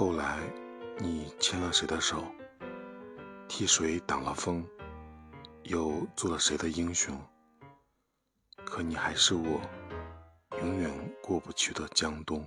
后来你牵了谁的手？替谁挡了风？又做了谁的英雄？可你还是我永远过不去的江东。